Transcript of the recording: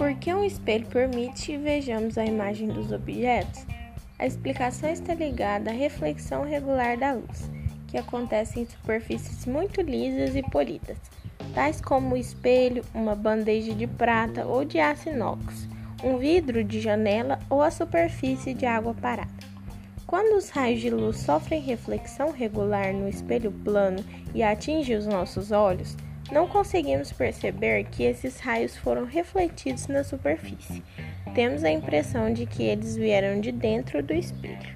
Por que um espelho permite que vejamos a imagem dos objetos? A explicação está ligada à reflexão regular da luz, que acontece em superfícies muito lisas e polidas, tais como o espelho, uma bandeja de prata ou de aço inox, um vidro de janela ou a superfície de água parada. Quando os raios de luz sofrem reflexão regular no espelho plano e atingem os nossos olhos, não conseguimos perceber que esses raios foram refletidos na superfície. Temos a impressão de que eles vieram de dentro do espelho.